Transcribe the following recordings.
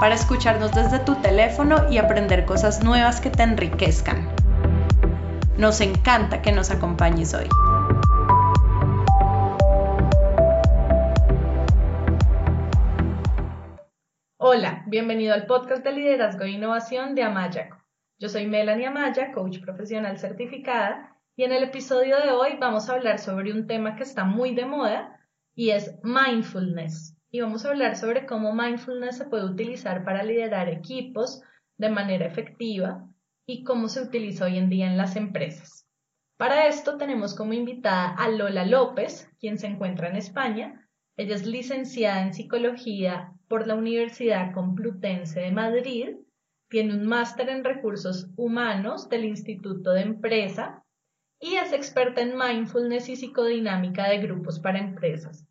para escucharnos desde tu teléfono y aprender cosas nuevas que te enriquezcan. Nos encanta que nos acompañes hoy. Hola, bienvenido al podcast de liderazgo e innovación de Amayaco. Yo soy Melanie Amaya, coach profesional certificada, y en el episodio de hoy vamos a hablar sobre un tema que está muy de moda y es mindfulness y vamos a hablar sobre cómo mindfulness se puede utilizar para liderar equipos de manera efectiva y cómo se utiliza hoy en día en las empresas. Para esto tenemos como invitada a Lola López, quien se encuentra en España. Ella es licenciada en psicología por la Universidad Complutense de Madrid, tiene un máster en recursos humanos del Instituto de Empresa y es experta en mindfulness y psicodinámica de grupos para empresas.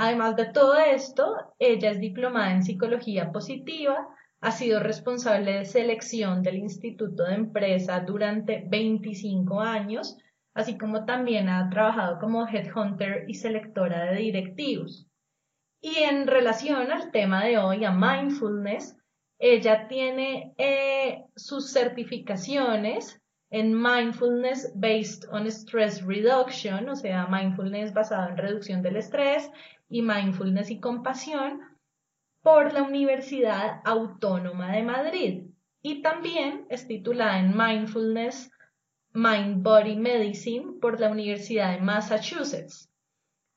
Además de todo esto, ella es diplomada en psicología positiva, ha sido responsable de selección del Instituto de Empresa durante 25 años, así como también ha trabajado como headhunter y selectora de directivos. Y en relación al tema de hoy, a mindfulness, ella tiene eh, sus certificaciones en mindfulness based on stress reduction, o sea, mindfulness basado en reducción del estrés y Mindfulness y Compasión por la Universidad Autónoma de Madrid y también es titulada en Mindfulness Mind Body Medicine por la Universidad de Massachusetts.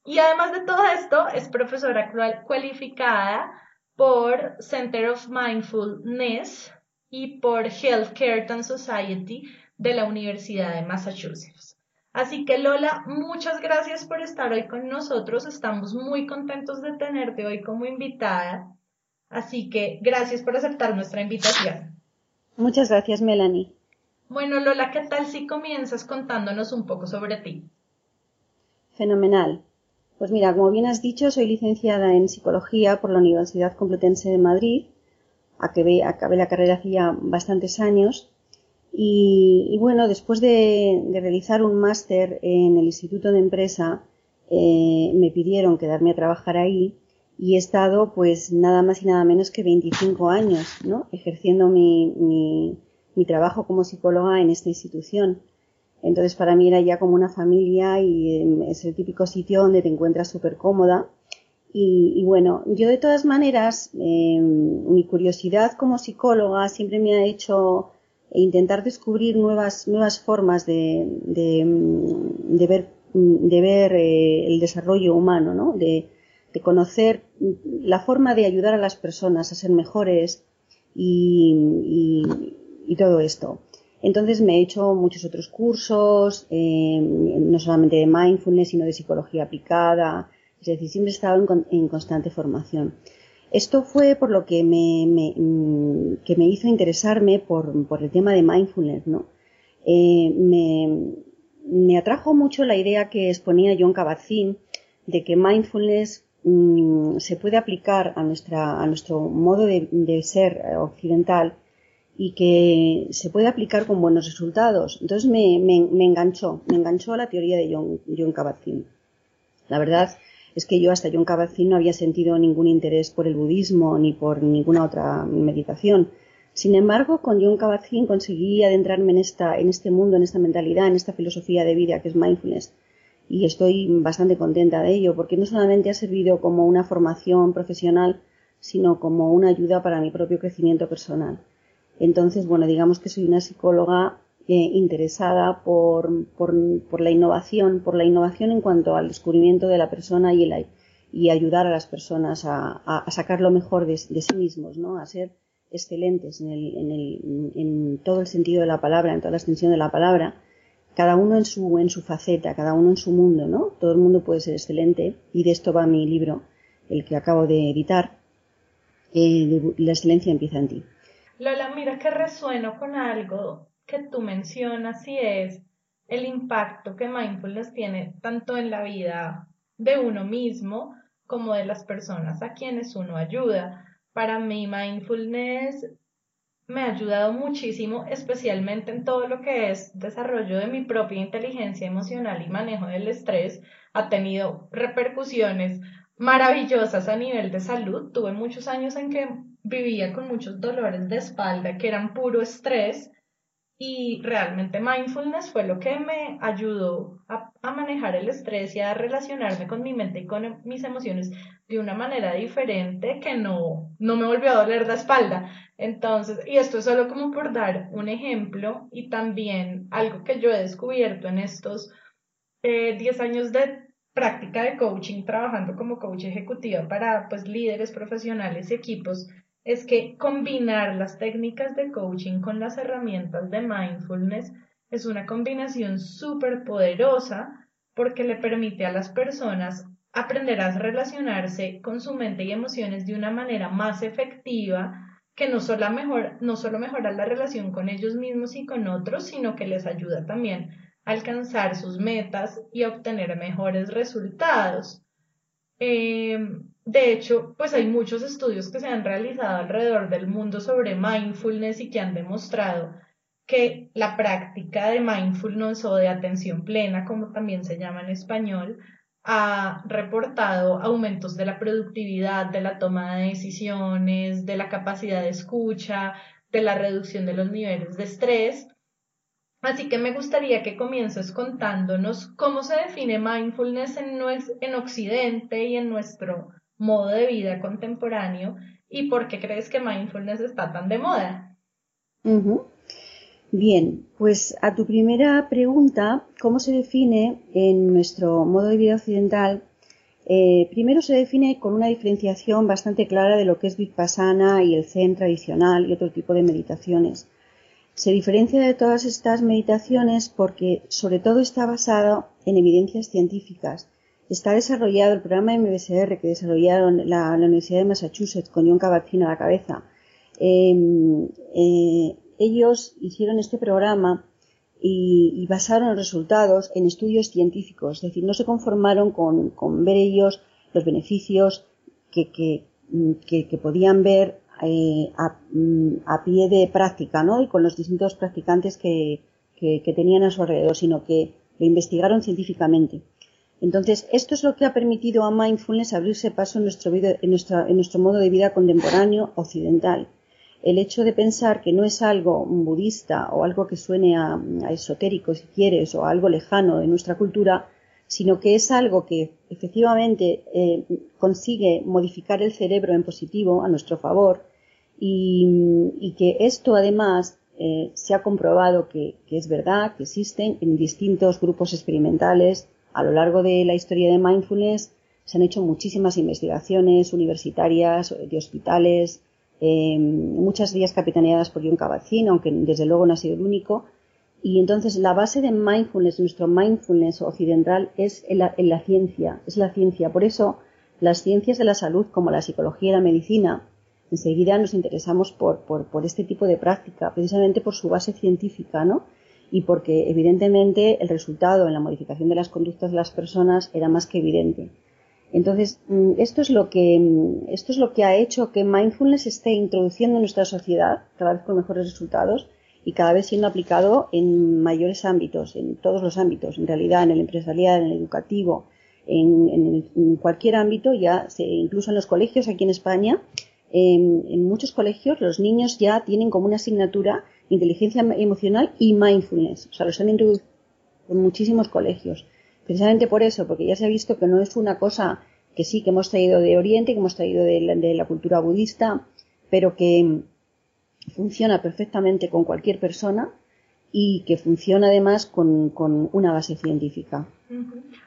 Y además de todo esto, es profesora cualificada por Center of Mindfulness y por Healthcare and Society de la Universidad de Massachusetts. Así que Lola, muchas gracias por estar hoy con nosotros. Estamos muy contentos de tenerte hoy como invitada. Así que gracias por aceptar nuestra invitación. Muchas gracias, Melanie. Bueno, Lola, ¿qué tal si comienzas contándonos un poco sobre ti? Fenomenal. Pues mira, como bien has dicho, soy licenciada en psicología por la Universidad Complutense de Madrid. Acabé, acabé la carrera hace ya bastantes años y, bueno, después de, realizar un máster en el Instituto de Empresa, eh, me pidieron quedarme a trabajar ahí y he estado pues nada más y nada menos que 25 años, ¿no? Ejerciendo mi, mi, trabajo como psicóloga en esta institución. Entonces para mí era ya como una familia y em, es el típico sitio donde te encuentras súper cómoda. Y, bueno, yo de todas maneras, em, mi curiosidad como psicóloga siempre me ha hecho e intentar descubrir nuevas, nuevas formas de, de, ver, de ver eh, el desarrollo humano, ¿no? de, conocer la forma de ayudar a las personas a ser mejores y, y, todo esto. Entonces me he hecho muchos otros cursos, eh, no solamente de mindfulness, sino de psicología aplicada, es decir, siempre he estado en, en constante formación. Esto fue por lo que me, mm, que me hizo interesarme por, por, el tema de mindfulness, ¿no? Eh, me, me, atrajo mucho la idea que exponía John Kabat-Zinn de que mindfulness mm, se puede aplicar a, nuestra, a nuestro modo de, ser occidental y que se puede aplicar con buenos resultados. Entonces me, me enganchó, me enganchó a la teoría de John, John. La verdad es que yo hasta John Kabat-Zinn no había sentido ningún interés por el budismo ni por ninguna otra meditación. Sin embargo, con John Kabat-Zinn conseguí adentrarme en, esta, en este mundo, en esta mentalidad, en esta filosofía de vida que es mindfulness. Y estoy bastante contenta de ello, porque no solamente ha servido como una formación profesional, sino como una ayuda para mi propio crecimiento personal. Entonces, bueno, digamos que soy una psicóloga interesada por, por, la innovación, por la innovación en cuanto al descubrimiento de la persona y, y ayudar a las personas a, sacar lo mejor de, sí mismos, ¿no? A ser excelentes en, el, en, el, en todo el sentido de la palabra, en toda la extensión de la palabra, cada uno en su, en su faceta, cada uno en su mundo, ¿no? Todo el mundo puede ser excelente y de esto va mi libro, el que acabo de editar, eh, La excelencia empieza en ti. Lola, mira que resueno con algo que tú mencionas y es el impacto que mindfulness tiene tanto en la vida de uno mismo como de las personas a quienes uno ayuda. Para mí, mindfulness me ha ayudado muchísimo, especialmente en todo lo que es desarrollo de mi propia inteligencia emocional y manejo del estrés. Ha tenido repercusiones maravillosas a nivel de salud. Tuve muchos años en que vivía con muchos dolores de espalda que eran puro estrés y realmente mindfulness fue lo que me ayudó a, manejar el estrés y a relacionarme con mi mente y con mis emociones de una manera diferente que no, no me volvió a doler la espalda. Entonces, y esto es solo como por dar un ejemplo y también algo que yo he descubierto en estos 10 eh, años de práctica de coaching, trabajando como coach ejecutiva para pues líderes profesionales y equipos, es que combinar las técnicas de coaching con las herramientas de mindfulness es una combinación súper poderosa porque le permite a las personas aprender a relacionarse con su mente y emociones de una manera más efectiva que no solo, mejor, no solo mejora la relación con ellos mismos y con otros, sino que les ayuda también a alcanzar sus metas y a obtener mejores resultados. Eh, de hecho, pues hay muchos estudios que se han realizado alrededor del mundo sobre mindfulness y que han demostrado que la práctica de mindfulness o de atención plena, como también se llama en español, ha reportado aumentos de la productividad, de la toma de decisiones, de la capacidad de escucha, de la reducción de los niveles de estrés. Así que me gustaría que comiences contándonos cómo se define mindfulness en, en Occidente y en nuestro modo de vida contemporáneo y por qué crees que mindfulness está tan de moda. Bien, pues a tu primera pregunta, ¿cómo se define en nuestro modo de vida occidental? Eh, primero se define con una diferenciación bastante clara de lo que es Vipassana y el Zen tradicional y otro tipo de meditaciones. Se diferencia de todas estas meditaciones porque sobre todo está basado en evidencias científicas Está desarrollado el programa MBSR que desarrollaron la, Universidad de Massachusetts con John Kabat-Zinn a la cabeza. Em, eh, ellos hicieron este programa y, basaron los resultados en estudios científicos, es decir, no se conformaron con, ver ellos los beneficios que, podían ver eh, a, pie de práctica, ¿no? Y con los distintos practicantes que, tenían a su alrededor, sino que lo investigaron científicamente. Entonces, esto es lo que ha permitido a mindfulness abrirse paso en nuestro, en nuestro modo de vida contemporáneo occidental. El hecho de pensar que no es algo budista o algo que suene a, esotérico, si quieres, o algo lejano de nuestra cultura, sino que es algo que efectivamente eh, consigue modificar el cerebro en positivo a nuestro favor y, que esto además eh, se ha comprobado que, es verdad, que existen en distintos grupos experimentales a lo largo de la historia de mindfulness se han hecho muchísimas investigaciones universitarias, de hospitales, eh, muchas ellas capitaneadas por John Kabat-Zinn, aunque desde luego no ha sido el único. Y entonces la base de mindfulness, nuestro mindfulness occidental, es la, ciencia, es la ciencia. Por eso las ciencias de la salud, como la psicología y la medicina, enseguida nos interesamos por este tipo de práctica, precisamente por su base científica, ¿no? Y porque evidentemente el resultado en la modificación de las conductas de las personas era más que evidente. Entonces, mm, esto es lo que, mm, esto es lo que ha hecho que mindfulness esté introduciendo en nuestra sociedad cada vez con mejores resultados y cada vez siendo aplicado en mayores ámbitos, en todos los ámbitos, en realidad, en el empresarial, en el educativo, en, cualquier ámbito, ya incluso en los colegios aquí en España, en, en muchos colegios los niños ya tienen como una asignatura inteligencia emocional y mindfulness. O sea, los han introducido en muchísimos colegios. Precisamente por eso, porque ya se ha visto que no es una cosa que sí, que hemos traído de Oriente, que hemos traído de la, cultura budista, pero que funciona perfectamente con cualquier persona y que funciona además con, con una base científica.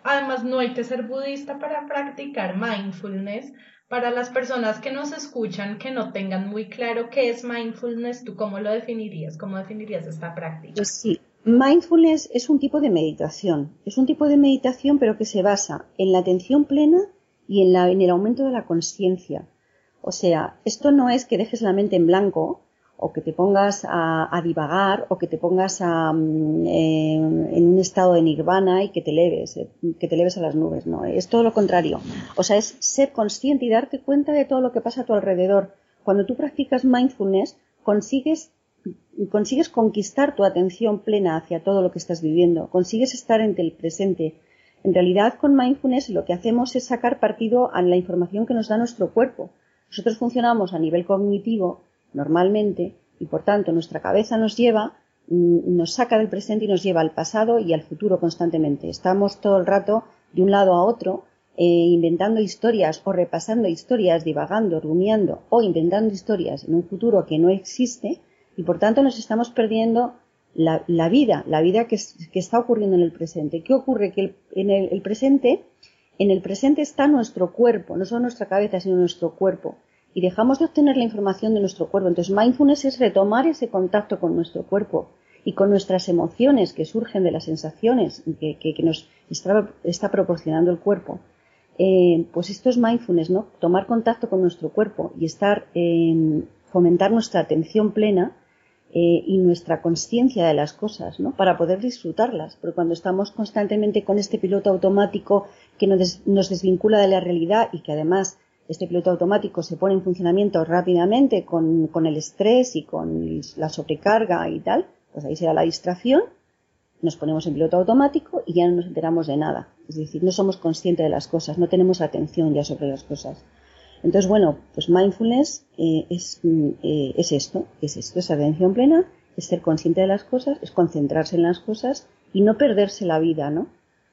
Además, no hay que ser budista para practicar mindfulness, para las personas que nos escuchan que no tengan muy claro qué es mindfulness, ¿tú cómo lo definirías? ¿Cómo definirías esta práctica? Pues sí, mindfulness es un tipo de meditación. Es un tipo de meditación pero que se basa en la atención plena y en, el aumento de la conciencia. O sea, esto no es que dejes la mente en blanco o que te pongas a, divagar o que te pongas a, mm, en un estado de nirvana y que te eleves, eh, que te eleves a las nubes, no, es todo lo contrario. O sea, es ser consciente y darte cuenta de todo lo que pasa a tu alrededor. Cuando tú practicas mindfulness, consigues consigues conquistar tu atención plena hacia todo lo que estás viviendo, consigues estar en el presente. En realidad, con mindfulness lo que hacemos es sacar partido a la información que nos da nuestro cuerpo. Nosotros funcionamos a nivel cognitivo normalmente y por tanto nuestra cabeza nos lleva, mm, nos saca del presente y nos lleva al pasado y al futuro constantemente. Estamos todo el rato de un lado a otro eh, inventando historias o repasando historias, divagando, rumiando o inventando historias en un futuro que no existe y por tanto nos estamos perdiendo la, vida, la vida que, está ocurriendo en el presente. ¿Qué ocurre? Que en el presente, en el presente está nuestro cuerpo, no solo nuestra cabeza, sino nuestro cuerpo y dejamos de obtener la información de nuestro cuerpo. Entonces, mindfulness es retomar ese contacto con nuestro cuerpo y con nuestras emociones que surgen de las sensaciones que, nos está, proporcionando el cuerpo. Eh, pues esto es mindfulness, ¿no? Tomar contacto con nuestro cuerpo y estar, en fomentar nuestra atención plena eh, y nuestra conciencia de las cosas, ¿no? Para poder disfrutarlas. Porque cuando estamos constantemente con este piloto automático que nos desvincula de la realidad y que además este piloto automático se pone en funcionamiento rápidamente con, el estrés y con la sobrecarga y tal, pues ahí se da la distracción, nos ponemos en piloto automático y ya no nos enteramos de nada. Es decir, no somos conscientes de las cosas, no tenemos atención ya sobre las cosas. Entonces, bueno, pues mindfulness eh, es, eh, es esto, es esto, es atención plena, es ser consciente de las cosas, es concentrarse en las cosas y no perderse la vida, ¿no?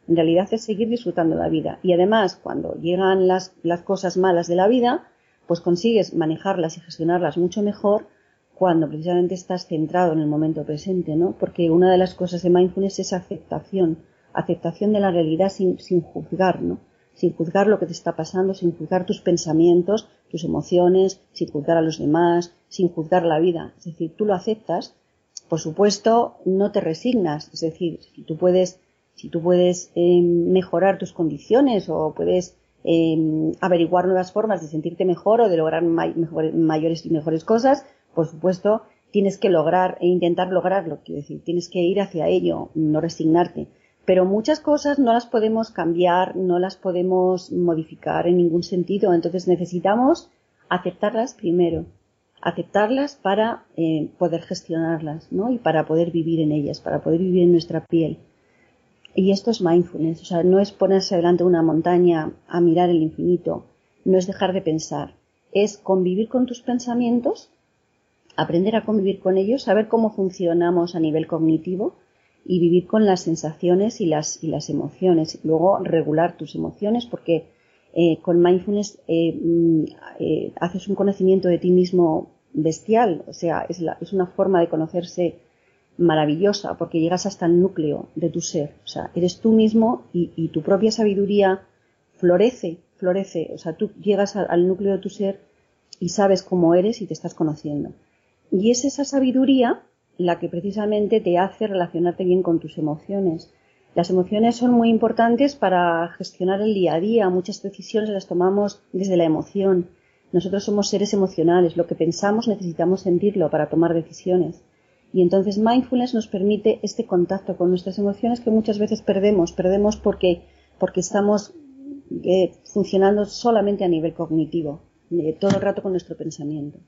En realidad es seguir disfrutando la vida. Y además, cuando llegan las, las cosas malas de la vida, pues consigues manejarlas y gestionarlas mucho mejor cuando precisamente estás centrado en el momento presente, ¿no? Porque una de las cosas de mindfulness es aceptación, aceptación de la realidad sin, sin juzgar, ¿no? Sin juzgar lo que te está pasando, sin juzgar tus pensamientos, tus emociones, sin juzgar a los demás, sin juzgar la vida. Es decir, tú lo aceptas, por supuesto, no te resignas, es decir, tú puedes si tú puedes eh, mejorar tus condiciones o puedes eh, averiguar nuevas formas de sentirte mejor o de lograr mayores y mejores cosas, por supuesto, tienes que lograr e intentar lograrlo, quiero decir, tienes que ir hacia ello, no resignarte. Pero muchas cosas no las podemos cambiar, no las podemos modificar en ningún sentido, entonces necesitamos aceptarlas primero, aceptarlas para eh, poder gestionarlas, ¿no? Y para poder vivir en ellas, para poder vivir en nuestra piel. Y esto es mindfulness, o sea, no es ponerse delante de una montaña a mirar el infinito, no es dejar de pensar, es convivir con tus pensamientos, aprender a convivir con ellos, saber cómo funcionamos a nivel cognitivo y vivir con las sensaciones y las, y las emociones. Luego regular tus emociones porque eh, con mindfulness eh, mm, eh, haces un conocimiento de ti mismo bestial, o sea, es, la, es una forma de conocerse maravillosa porque llegas hasta el núcleo de tu ser. O sea, eres tú mismo y, tu propia sabiduría florece, florece. O sea, tú llegas al, núcleo de tu ser y sabes cómo eres y te estás conociendo. Y es esa sabiduría la que precisamente te hace relacionarte bien con tus emociones. Las emociones son muy importantes para gestionar el día a día. Muchas decisiones las tomamos desde la emoción. Nosotros somos seres emocionales. Lo que pensamos necesitamos sentirlo para tomar decisiones. Y entonces mindfulness nos permite este contacto con nuestras emociones que muchas veces perdemos. Perdemos porque, porque estamos eh, funcionando solamente a nivel cognitivo, eh, todo el rato con nuestro pensamiento.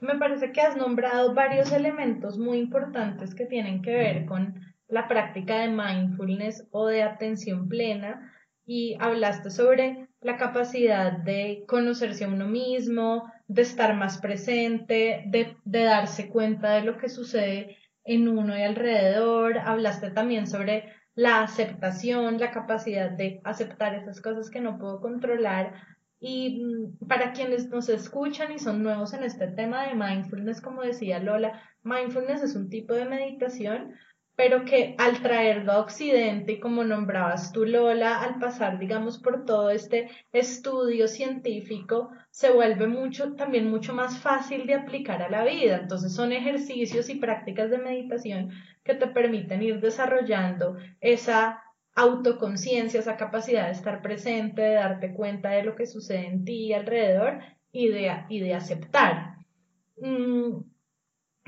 Me parece que has nombrado varios elementos muy importantes que tienen que ver con la práctica de mindfulness o de atención plena y hablaste sobre la capacidad de conocerse a uno mismo, de estar más presente, de, darse cuenta de lo que sucede en uno y alrededor. Hablaste también sobre la aceptación, la capacidad de aceptar esas cosas que no puedo controlar. Y mm, para quienes nos escuchan y son nuevos en este tema de mindfulness, como decía Lola, mindfulness es un tipo de meditación pero que al traerlo a Occidente y como nombrabas tú Lola, al pasar digamos por todo este estudio científico, se vuelve mucho, también mucho más fácil de aplicar a la vida. Entonces son ejercicios y prácticas de meditación que te permiten ir desarrollando esa autoconciencia, esa capacidad de estar presente, de darte cuenta de lo que sucede en ti y alrededor y de, y de aceptar. mm,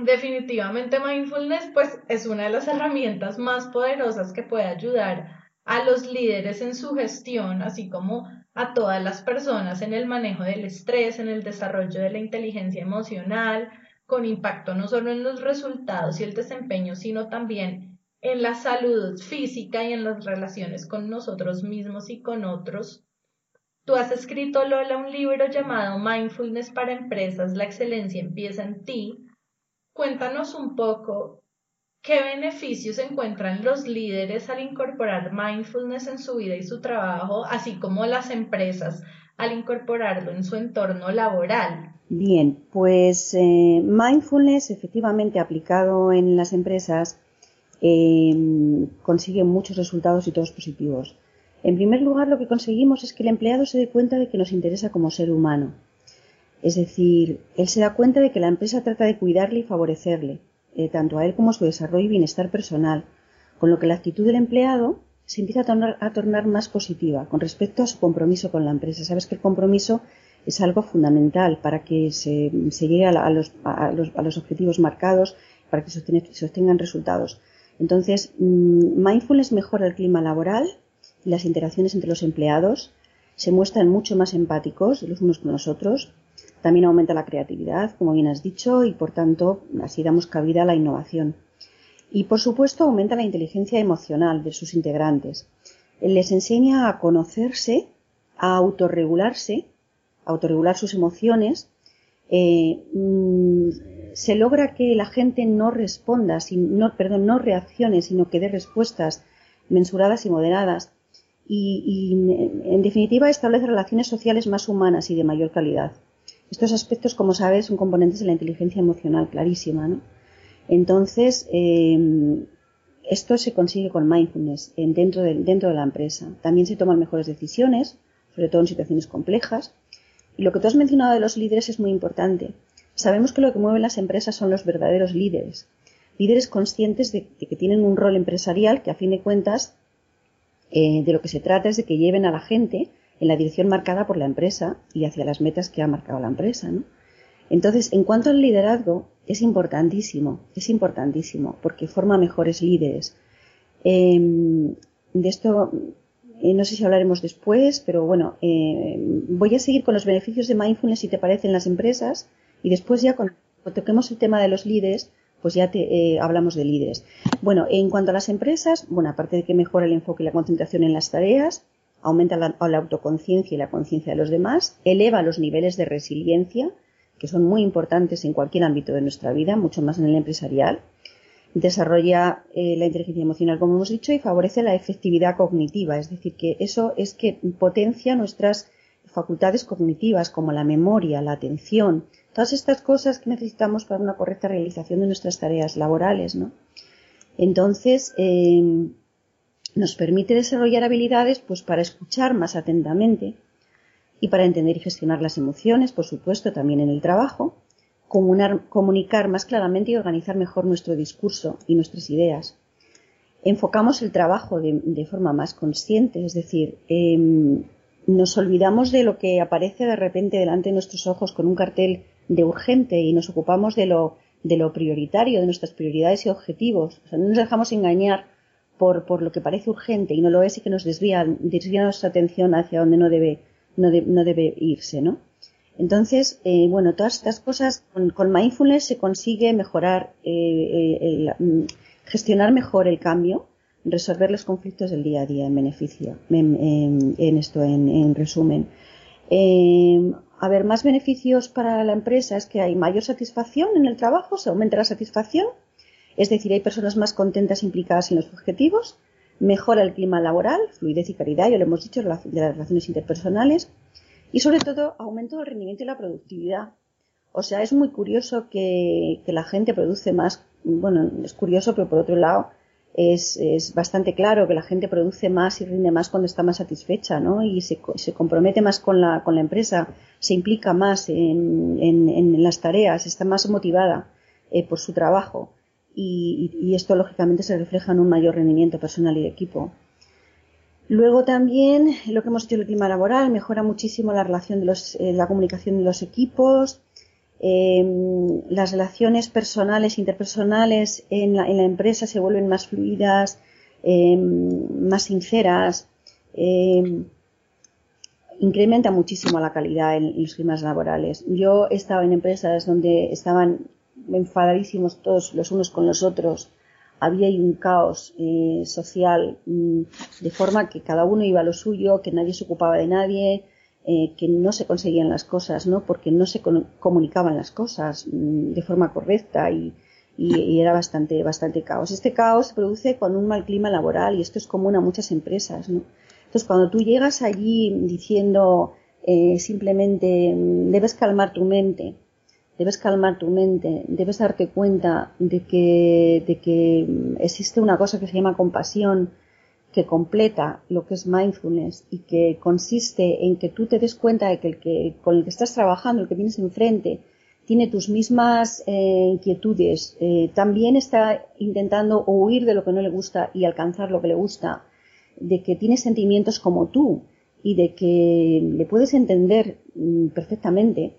definitivamente mindfulness pues es una de las herramientas más poderosas que puede ayudar a los líderes en su gestión, así como a todas las personas en el manejo del estrés, en el desarrollo de la inteligencia emocional, con impacto no solo en los resultados y el desempeño, sino también en la salud física y en las relaciones con nosotros mismos y con otros. Tú has escrito, Lola, un libro llamado Mindfulness para Empresas, la excelencia empieza en ti. Cuéntanos un poco qué beneficios encuentran los líderes al incorporar mindfulness en su vida y su trabajo, así como las empresas al incorporarlo en su entorno laboral. Bien, pues eh, mindfulness efectivamente aplicado en las empresas eh, consigue muchos resultados y todos positivos. En primer lugar, lo que conseguimos es que el empleado se dé cuenta de que nos interesa como ser humano. Es decir, él se da cuenta de que la empresa trata de cuidarle y favorecerle, eh, tanto a él como a su desarrollo y bienestar personal, con lo que la actitud del empleado se empieza a tornar, a más positiva con respecto a su compromiso con la empresa. Sabes que el compromiso es algo fundamental para que se, llegue a, los, objetivos marcados, para que se, obtengan resultados. Entonces, mm, mindfulness mejora el clima laboral y las interacciones entre los empleados, se muestran mucho más empáticos los unos con los otros, también aumenta la creatividad, como bien has dicho, y por tanto así damos cabida a la innovación. Y por supuesto aumenta la inteligencia emocional de sus integrantes. Les enseña a conocerse, a autorregularse autorregular sus emociones, eh, mm, se logra que la gente no responda, no, perdón, no reaccione, sino que dé respuestas mensuradas y moderadas. Y, en definitiva, establece relaciones sociales más humanas y de mayor calidad. Estos aspectos, como sabes, son componentes de la inteligencia emocional clarísima. ¿no? Entonces, eh, esto se consigue con mindfulness dentro, dentro de la empresa. También se toman mejores decisiones, sobre todo en situaciones complejas. Y lo que tú has mencionado de los líderes es muy importante. Sabemos que lo que mueve las empresas son los verdaderos líderes. Líderes conscientes de, que tienen un rol empresarial que a fin de cuentas eh, de lo que se trata es de que lleven a la gente en la dirección marcada por la empresa y hacia las metas que ha marcado la empresa. Entonces, en cuanto al liderazgo, es importantísimo, es importantísimo, porque forma mejores líderes. Em, de esto eh, no sé si hablaremos después, pero bueno, eh, voy a seguir con los beneficios de mindfulness si te parece en las empresas y después ya cuando toquemos el tema de los líderes, pues ya te, eh, hablamos de líderes. Bueno, en cuanto a las empresas, bueno, aparte de que mejora el enfoque y la concentración en las tareas, aumenta la, autoconciencia y la conciencia de los demás, eleva los niveles de resiliencia, que son muy importantes en cualquier ámbito de nuestra vida, mucho más en el empresarial, desarrolla eh, la inteligencia emocional, como hemos dicho, y favorece la efectividad cognitiva. Es decir, que eso es que potencia nuestras facultades cognitivas, como la memoria, la atención, todas estas cosas que necesitamos para una correcta realización de nuestras tareas laborales, ¿no? Entonces, em, nos permite desarrollar habilidades pues para escuchar más atentamente y para entender y gestionar las emociones, por supuesto, también en el trabajo, comunicar más claramente y organizar mejor nuestro discurso y nuestras ideas. Enfocamos el trabajo de, forma más consciente, es decir, em, nos olvidamos de lo que aparece de repente delante de nuestros ojos con un cartel de urgente y nos ocupamos de lo, de lo prioritario, de nuestras prioridades y objetivos. O sea, no nos dejamos engañar por, por, lo que parece urgente y no lo es y que nos desvía, desvía nuestra atención hacia donde no debe, no, no debe irse, ¿no? Entonces, eh, bueno, todas estas cosas con, mindfulness se consigue mejorar, eh, eh, mm, gestionar mejor el cambio, resolver los conflictos del día a día en beneficio, en, esto, en, resumen. a ver, más beneficios para la empresa es que hay mayor satisfacción en el trabajo, se aumenta la satisfacción, es decir, hay personas más contentas implicadas en los objetivos, mejora el clima laboral, fluidez y caridad, ya lo hemos dicho, de las relaciones interpersonales, y sobre todo aumento del rendimiento y la productividad. O sea, es muy curioso que, la gente produce más, bueno, es curioso, pero por otro lado es, es, bastante claro que la gente produce más y rinde más cuando está más satisfecha, ¿no? Y se, se compromete más con la, con la empresa, se implica más en, en, las tareas, está más motivada eh, por su trabajo. Y, y, esto lógicamente se refleja en un mayor rendimiento personal y equipo. Luego también lo que hemos dicho el clima laboral mejora muchísimo la relación de los, eh, la comunicación de los equipos, Em, las relaciones personales, interpersonales en la, empresa se vuelven más fluidas, em, más sinceras, em, incrementa muchísimo la calidad en, los climas laborales. Yo he estado en empresas donde estaban enfadadísimos todos los unos con los otros, había un caos eh, social mm, de forma que cada uno iba a lo suyo, que nadie se ocupaba de nadie, eh, que no se conseguían las cosas, ¿no? Porque no se comunicaban las cosas mm, de forma correcta y, era bastante, bastante caos. Este caos se produce con un mal clima laboral y esto es común a muchas empresas, ¿no? Entonces, cuando tú llegas allí diciendo eh, simplemente mm, debes calmar tu mente, debes calmar tu mente, debes darte cuenta de que, de que mm, existe una cosa que se llama compasión, que completa lo que es mindfulness y que consiste en que tú te des cuenta de que el que con el que estás trabajando, el que tienes enfrente, tiene tus mismas eh, inquietudes, eh, también está intentando huir de lo que no le gusta y alcanzar lo que le gusta, de que tiene sentimientos como tú y de que le puedes entender mm, perfectamente,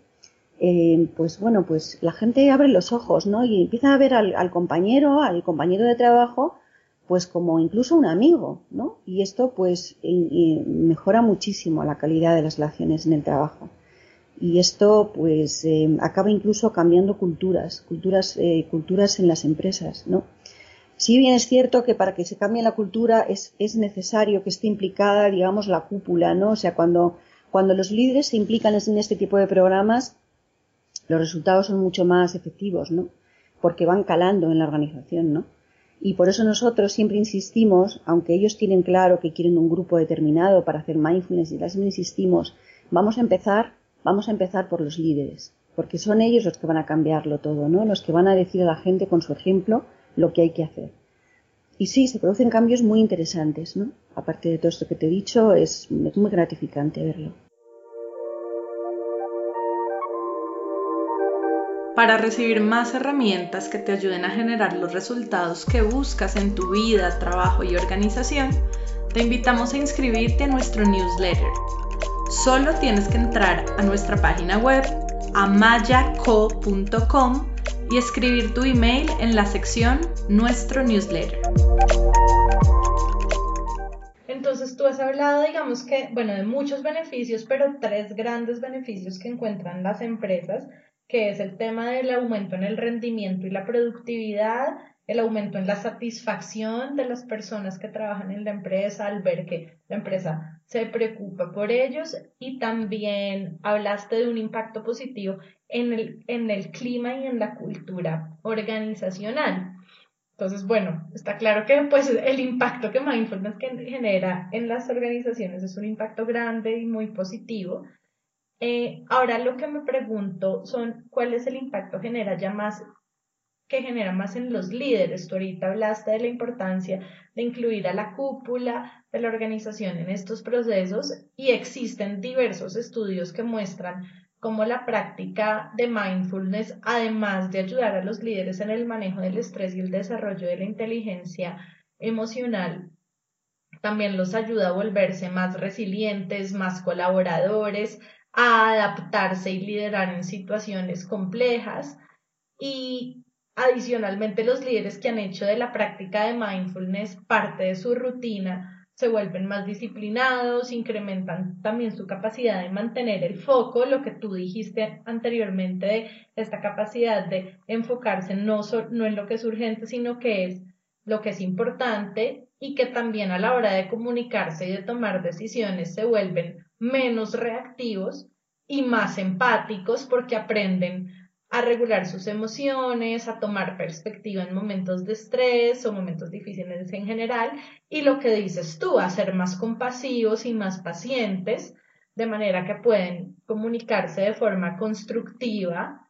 eh, pues bueno, pues la gente abre los ojos, ¿no? Y empieza a ver al compañero, al compañero de trabajo, pues como incluso un amigo, ¿no? Y esto pues mejora muchísimo la calidad de las relaciones en el trabajo. Y esto pues eh, acaba incluso cambiando culturas, culturas, eh, culturas en las empresas, ¿no? Si bien es cierto que para que se cambie la cultura es, es necesario que esté implicada, digamos, la cúpula, ¿no? O sea, cuando, cuando los líderes se implican en este tipo de programas, los resultados son mucho más efectivos, ¿no? Porque van calando en la organización, ¿no? Y por eso nosotros siempre insistimos, aunque ellos tienen claro que quieren un grupo determinado para hacer mindfulness, y las insistimos, vamos a empezar, vamos a empezar por los líderes, porque son ellos los que van a cambiarlo todo, ¿no? Los que van a decir a la gente con su ejemplo lo que hay que hacer. Y sí, se producen cambios muy interesantes, ¿no? Aparte de todo esto que te he dicho, es muy gratificante verlo. Para recibir más herramientas que te ayuden a generar los resultados que buscas en tu vida, trabajo y organización, te invitamos a inscribirte a nuestro newsletter. Solo tienes que entrar a nuestra página web amayaco.com y escribir tu email en la sección Nuestro newsletter. Entonces tú has hablado, digamos que, bueno, de muchos beneficios, pero tres grandes beneficios que encuentran las empresas que es el tema del aumento en el rendimiento y la productividad, el aumento en la satisfacción de las personas que trabajan en la empresa al ver que la empresa se preocupa por ellos y también hablaste de un impacto positivo en el, en el clima y en la cultura organizacional. Entonces, bueno, está claro que pues el impacto que mindfulness genera en las organizaciones es un impacto grande y muy positivo eh, ahora lo que me pregunto son cuál es el impacto genera ya más que genera más en los líderes. Tú ahorita hablaste de la importancia de incluir a la cúpula de la organización en estos procesos y existen diversos estudios que muestran cómo la práctica de mindfulness, además de ayudar a los líderes en el manejo del estrés y el desarrollo de la inteligencia emocional, también los ayuda a volverse más resilientes, más colaboradores, a adaptarse y liderar en situaciones complejas. Y adicionalmente los líderes que han hecho de la práctica de mindfulness parte de su rutina se vuelven más disciplinados, incrementan también su capacidad de mantener el foco, lo que tú dijiste anteriormente de esta capacidad de enfocarse no, no en lo que es urgente, sino que es lo que es importante y que también a la hora de comunicarse y de tomar decisiones se vuelven menos reactivos y más empáticos porque aprenden a regular sus emociones, a tomar perspectiva en momentos de estrés o momentos difíciles en general. Y lo que dices tú, a ser más compasivos y más pacientes, de manera que pueden comunicarse de forma constructiva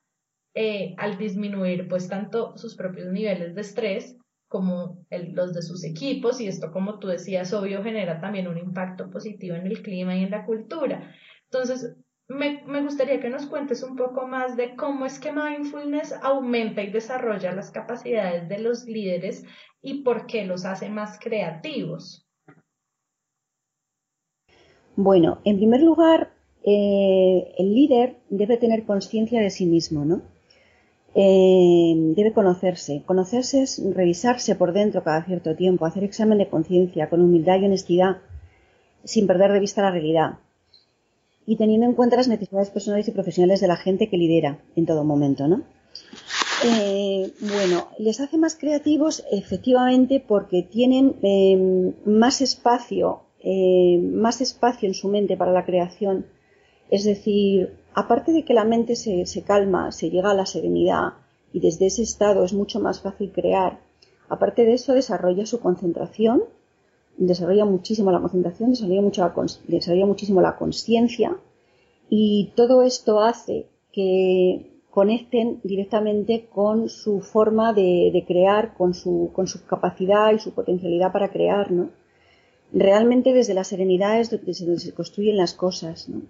eh, al disminuir pues tanto sus propios niveles de estrés como los de sus equipos y esto, como tú decías, obvio, genera también un impacto positivo en el clima y en la cultura. Entonces, me, me, gustaría que nos cuentes un poco más de cómo es que mindfulness aumenta y desarrolla las capacidades de los líderes y por qué los hace más creativos. Bueno, en primer lugar, eh, el líder debe tener conciencia de sí mismo, ¿no? Eh, debe conocerse. Conocerse es revisarse por dentro cada cierto tiempo, hacer examen de conciencia con humildad y honestidad, sin perder de vista la realidad y teniendo en cuenta las necesidades personales y profesionales de la gente que lidera en todo momento, ¿no? Eh, bueno, les hace más creativos efectivamente porque tienen eh, más espacio, eh, más espacio en su mente para la creación. Es decir, aparte de que la mente se, se calma, se llega a la serenidad y desde ese estado es mucho más fácil crear, aparte de eso desarrolla su concentración, desarrolla muchísimo la concentración, desarrolla, mucho la, desarrolla muchísimo la conciencia y todo esto hace que conecten directamente con su forma de, crear, con su, con su, capacidad y su potencialidad para crear, ¿no? Realmente desde la serenidad es donde se, construyen las cosas, ¿no?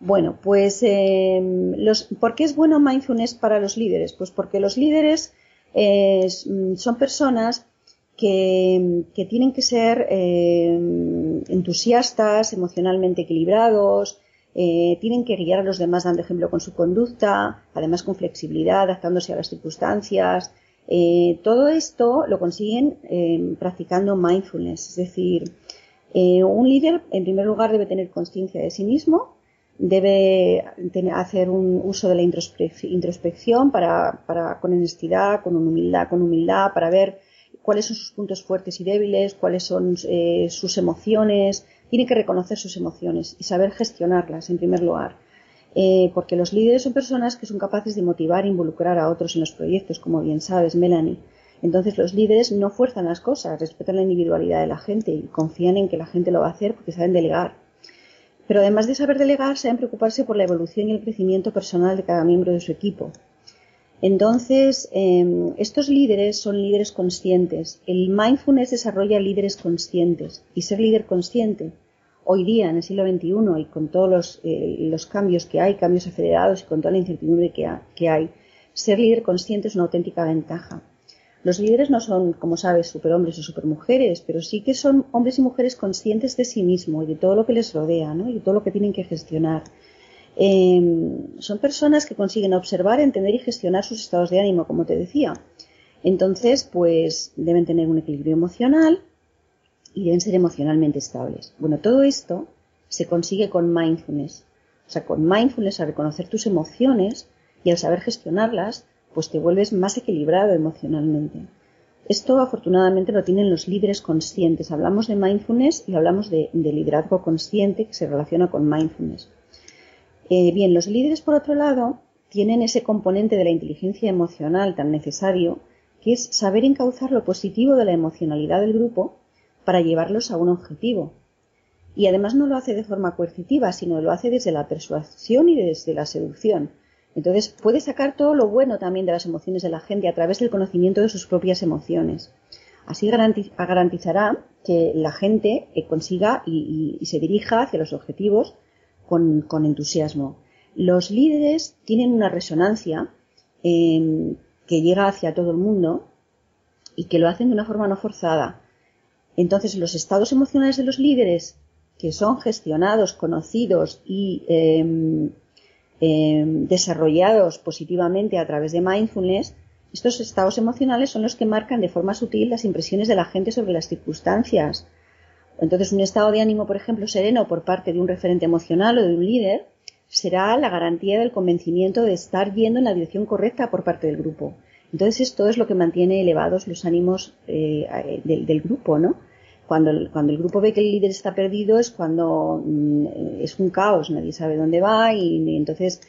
Bueno, pues em, los, ¿por qué es bueno mindfulness para los líderes? Pues porque los líderes eh, son personas que, que, tienen que ser em, entusiastas, emocionalmente equilibrados, eh, tienen que guiar a los demás dando ejemplo con su conducta, además con flexibilidad, adaptándose a las circunstancias. Eh, todo esto lo consiguen eh, practicando mindfulness, es decir, un líder en primer lugar debe tener conciencia de sí mismo, debe hacer un uso de la introspección para, para, con honestidad, con humildad, con humildad, para ver cuáles son sus puntos fuertes y débiles, cuáles son sus emociones, tiene que reconocer sus emociones y saber gestionarlas en primer lugar. Eh, porque los líderes son personas que son capaces de motivar e involucrar a otros en los proyectos, como bien sabes, Melanie. Entonces los líderes no fuerzan las cosas, respetan la individualidad de la gente y confían en que la gente lo va a hacer porque saben delegar. Pero además de saber delegar, saben preocuparse por la evolución y el crecimiento personal de cada miembro de su equipo. Entonces, em, estos líderes son líderes conscientes. El mindfulness desarrolla líderes conscientes. Y ser líder consciente, hoy día, en el siglo XXI, y con todos los, eh, cambios que hay, cambios acelerados y con toda la incertidumbre que, hay, ser líder consciente es una auténtica ventaja. Los líderes no son, como sabes, superhombres o supermujeres, pero sí que son hombres y mujeres conscientes de sí mismos y de todo lo que les rodea, ¿no? Y de todo lo que tienen que gestionar. Em, son personas que consiguen observar, entender y gestionar sus estados de ánimo, como te decía. Entonces, pues deben tener un equilibrio emocional y deben ser emocionalmente estables. Bueno, todo esto se consigue con mindfulness. O sea, con mindfulness, al reconocer tus emociones y al saber gestionarlas, pues te vuelves más equilibrado emocionalmente. Esto afortunadamente lo tienen los líderes conscientes. Hablamos de mindfulness y hablamos de liderazgo consciente que se relaciona con mindfulness. Eh, bien, los líderes, por otro lado, tienen ese componente de la inteligencia emocional tan necesario, que es saber encauzar lo positivo de la emocionalidad del grupo para llevarlos a un objetivo. Y además no lo hace de forma coercitiva, sino lo hace desde la persuasión y desde la seducción. Entonces puede sacar todo lo bueno también de las emociones de la gente a través del conocimiento de sus propias emociones. Así garantizará que la gente eh, consiga y se dirija hacia los objetivos con, entusiasmo. Los líderes tienen una resonancia em, que llega hacia todo el mundo y que lo hacen de una forma no forzada. Entonces, los estados emocionales de los líderes, que son gestionados, conocidos y em, em, desarrollados positivamente a través de mindfulness, estos estados emocionales son los que marcan de forma sutil las impresiones de la gente sobre las circunstancias, entonces, un estado de ánimo, por ejemplo, sereno por parte de un referente emocional o de un líder será la garantía del convencimiento de estar yendo en la dirección correcta por parte del grupo. Entonces, esto es lo que mantiene elevados los ánimos eh, del, grupo, ¿no? Cuando el, cuando el grupo ve que el líder está perdido es cuando mm, es un caos, nadie sabe dónde va y, entonces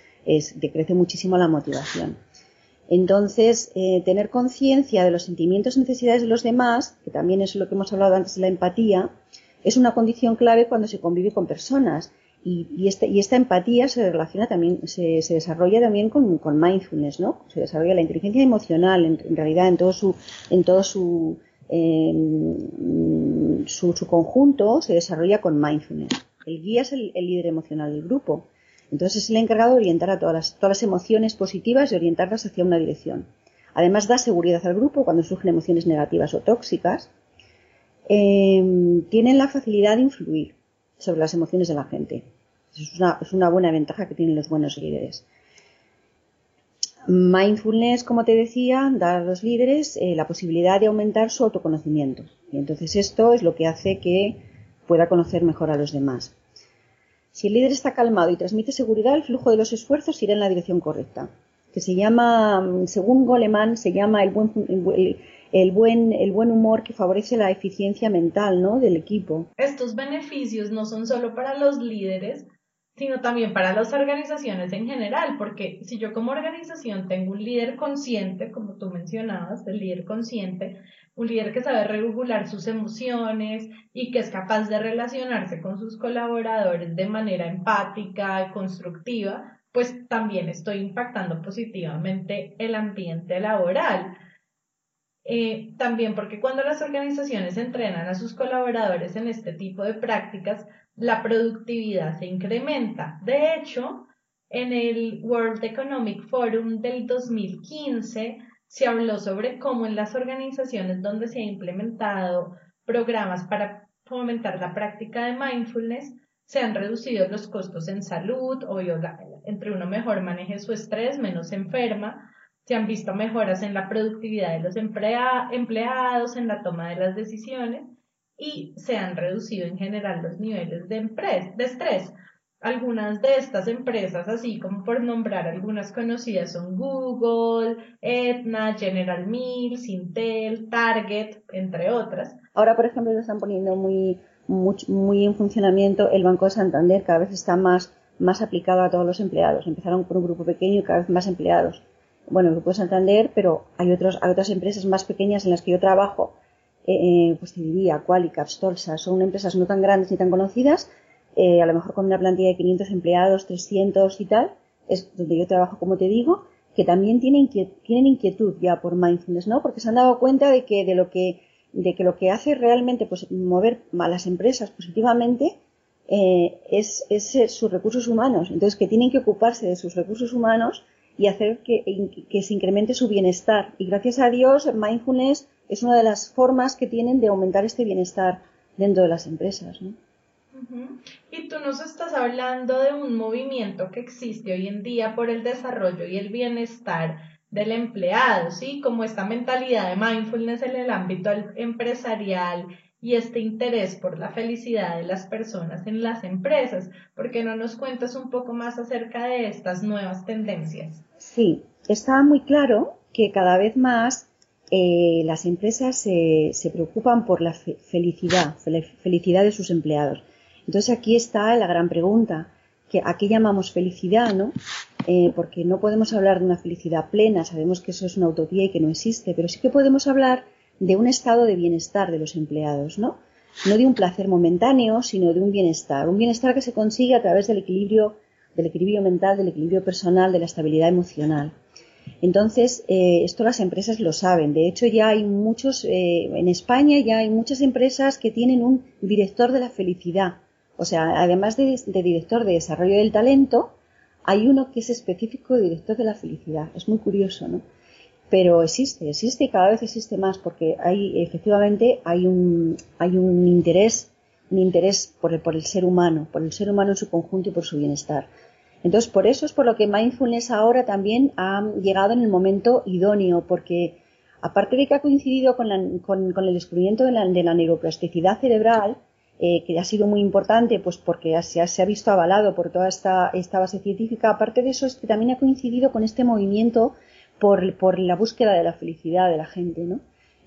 decrece muchísimo la motivación. Entonces, eh, tener conciencia de los sentimientos y necesidades de los demás, que también es lo que hemos hablado antes de la empatía, es una condición clave cuando se convive con personas. Y, esta, empatía se relaciona también, se, desarrolla también con, mindfulness, ¿no? Se desarrolla la inteligencia emocional, en, realidad, en todo su, en todo su, su, conjunto, se desarrolla con mindfulness. El guía es el, líder emocional del grupo. Entonces es el encargado de orientar a todas las, todas las emociones positivas y orientarlas hacia una dirección. Además da seguridad al grupo cuando surgen emociones negativas o tóxicas Em, tienen la facilidad de influir sobre las emociones de la gente. Es una, es una buena ventaja que tienen los buenos líderes. Mindfulness, como te decía, da a los líderes eh, la posibilidad de aumentar su autoconocimiento. Y entonces esto es lo que hace que pueda conocer mejor a los demás. Si el líder está calmado y transmite seguridad, el flujo de los esfuerzos irá en la dirección correcta. Que se llama, según Goleman, se llama el buen, el buen, el buen humor que favorece la eficiencia mental ¿no? del equipo. Estos beneficios no son solo para los líderes, sino también para las organizaciones en general, porque si yo como organización tengo un líder consciente, como tú mencionabas, el líder consciente, un líder que sabe regular sus emociones y que es capaz de relacionarse con sus colaboradores de manera empática y constructiva, pues también estoy impactando positivamente el ambiente laboral. Eh, también porque cuando las organizaciones entrenan a sus colaboradores en este tipo de prácticas, la productividad se incrementa. De hecho, en el World Economic Forum del 2015 se habló sobre cómo en las organizaciones donde se han implementado programas para fomentar la práctica de mindfulness, se han reducido los costos en salud, o entre uno mejor maneje su estrés, menos enferma, se han visto mejoras en la productividad de los empleados, en la toma de las decisiones y se han reducido en general los niveles de, de estrés. Algunas de estas empresas, así como por nombrar algunas conocidas, son Google, Aetna, General Mills, Intel, Target, entre otras. Ahora, por ejemplo, lo están poniendo muy, muy, en funcionamiento el Banco de Santander, cada vez está más, más aplicado a todos los empleados. Empezaron por un grupo pequeño y cada vez más empleados. Bueno, el Grupo de Santander, pero hay, otros, hay otras empresas más pequeñas en las que yo trabajo eh, pues te diría Qualicaps, Tolsa, son empresas no tan grandes ni tan conocidas, eh, a lo mejor con una plantilla de 500 empleados, 300 y tal, es donde yo trabajo, como te digo, que también tienen tienen inquietud ya por mindfulness, ¿no? Porque se han dado cuenta de que de lo que de que lo que hace realmente pues mover a las empresas positivamente eh, es, es, sus recursos humanos. Entonces que tienen que ocuparse de sus recursos humanos y hacer que, que se incremente su bienestar. Y gracias a Dios, mindfulness es una de las formas que tienen de aumentar este bienestar dentro de las empresas. ¿no? Y tú nos estás hablando de un movimiento que existe hoy en día por el desarrollo y el bienestar del empleado, ¿sí? Como esta mentalidad de mindfulness en el ámbito empresarial y este interés por la felicidad de las personas en las empresas. ¿Por qué no nos cuentas un poco más acerca de estas nuevas tendencias? Sí, está muy claro que cada vez más eh, las empresas se, se, preocupan por la felicidad, felicidad de sus empleados. Entonces aquí está la gran pregunta, que ¿a qué llamamos felicidad, no? Eh, porque no podemos hablar de una felicidad plena, sabemos que eso es una utopía y que no existe, pero sí que podemos hablar de un estado de bienestar de los empleados, ¿no? No de un placer momentáneo, sino de un bienestar, un bienestar que se consigue a través del equilibrio, del equilibrio mental, del equilibrio personal, de la estabilidad emocional. Entonces, eh, esto las empresas lo saben. De hecho, ya hay muchos, eh, en España ya hay muchas empresas que tienen un director de la felicidad. O sea, además de, director de desarrollo del talento, hay uno que es específico director de la felicidad. Es muy curioso, ¿no? Pero existe, existe y cada vez existe más porque hay, efectivamente, hay un, hay un interés, un interés por el, por el ser humano, por el ser humano en su conjunto y por su bienestar. Entonces, por eso es por lo que mindfulness ahora también ha llegado en el momento idóneo, porque aparte de que ha coincidido con, el descubrimiento de la, neuroplasticidad cerebral, eh, que ha sido muy importante, pues porque se ha, visto avalado por toda esta, base científica, aparte de eso es que también ha coincidido con este movimiento por, por la búsqueda de la felicidad de la gente, ¿no?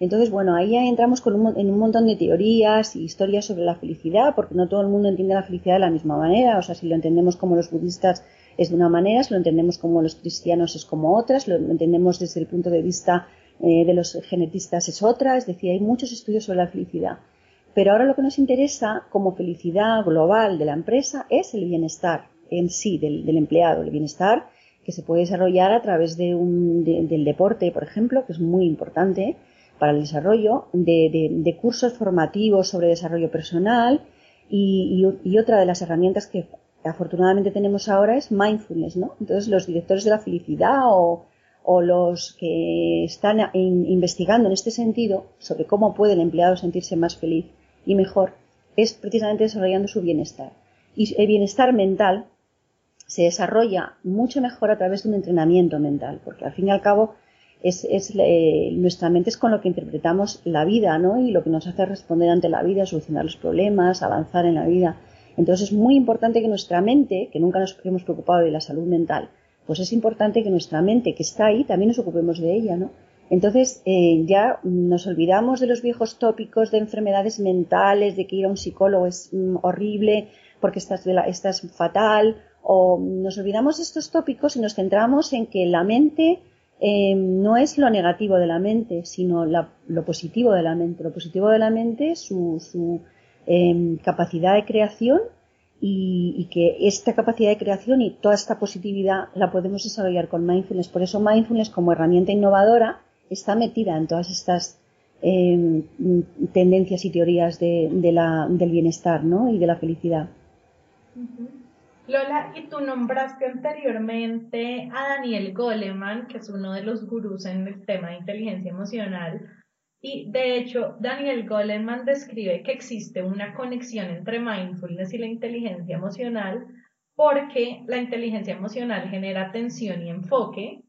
Entonces, bueno, ahí entramos en un montón de teorías y historias sobre la felicidad, porque no todo el mundo entiende la felicidad de la misma manera. O sea, si lo entendemos como los budistas es de una manera, si lo entendemos como los cristianos es como otras, lo entendemos desde el punto de vista eh, de los genetistas es otra. Es decir, hay muchos estudios sobre la felicidad. Pero ahora lo que nos interesa como felicidad global de la empresa es el bienestar en sí del, empleado, el bienestar que se puede desarrollar a través de un, del deporte, por ejemplo, que es muy importante para el desarrollo, de, cursos formativos sobre desarrollo personal y, otra de las herramientas que afortunadamente tenemos ahora es mindfulness, ¿no? Entonces los directores de la felicidad o, los que están investigando en este sentido sobre cómo puede el empleado sentirse más feliz y mejor es precisamente desarrollando su bienestar. Y el bienestar mental se desarrolla mucho mejor a través de un entrenamiento mental, porque al fin y al cabo es, eh, nuestra mente es con lo que interpretamos la vida, ¿no? Y lo que nos hace responder ante la vida, solucionar los problemas, avanzar en la vida. Entonces es muy importante que nuestra mente, que nunca nos hemos preocupado de la salud mental, pues es importante que nuestra mente, que está ahí, también nos ocupemos de ella, ¿no? Entonces eh, ya nos olvidamos de los viejos tópicos de enfermedades mentales, de que ir a un psicólogo es mm, horrible porque estás, estás fatal, o nos olvidamos de estos tópicos y nos centramos en que la mente eh, no es lo negativo de la mente, sino lo positivo de la mente. Lo positivo de la mente es su, em, capacidad de creación y, que esta capacidad de creación y toda esta positividad la podemos desarrollar con mindfulness. Por eso mindfulness como herramienta innovadora está metida en todas estas em, tendencias y teorías de, del bienestar ¿no? y de la felicidad. Lola, y tú nombraste anteriormente a Daniel Goleman, que es uno de los gurús en el tema de inteligencia emocional. Y de hecho, Daniel Goleman describe que existe una conexión entre mindfulness y la inteligencia emocional porque la inteligencia emocional genera atención y enfoque,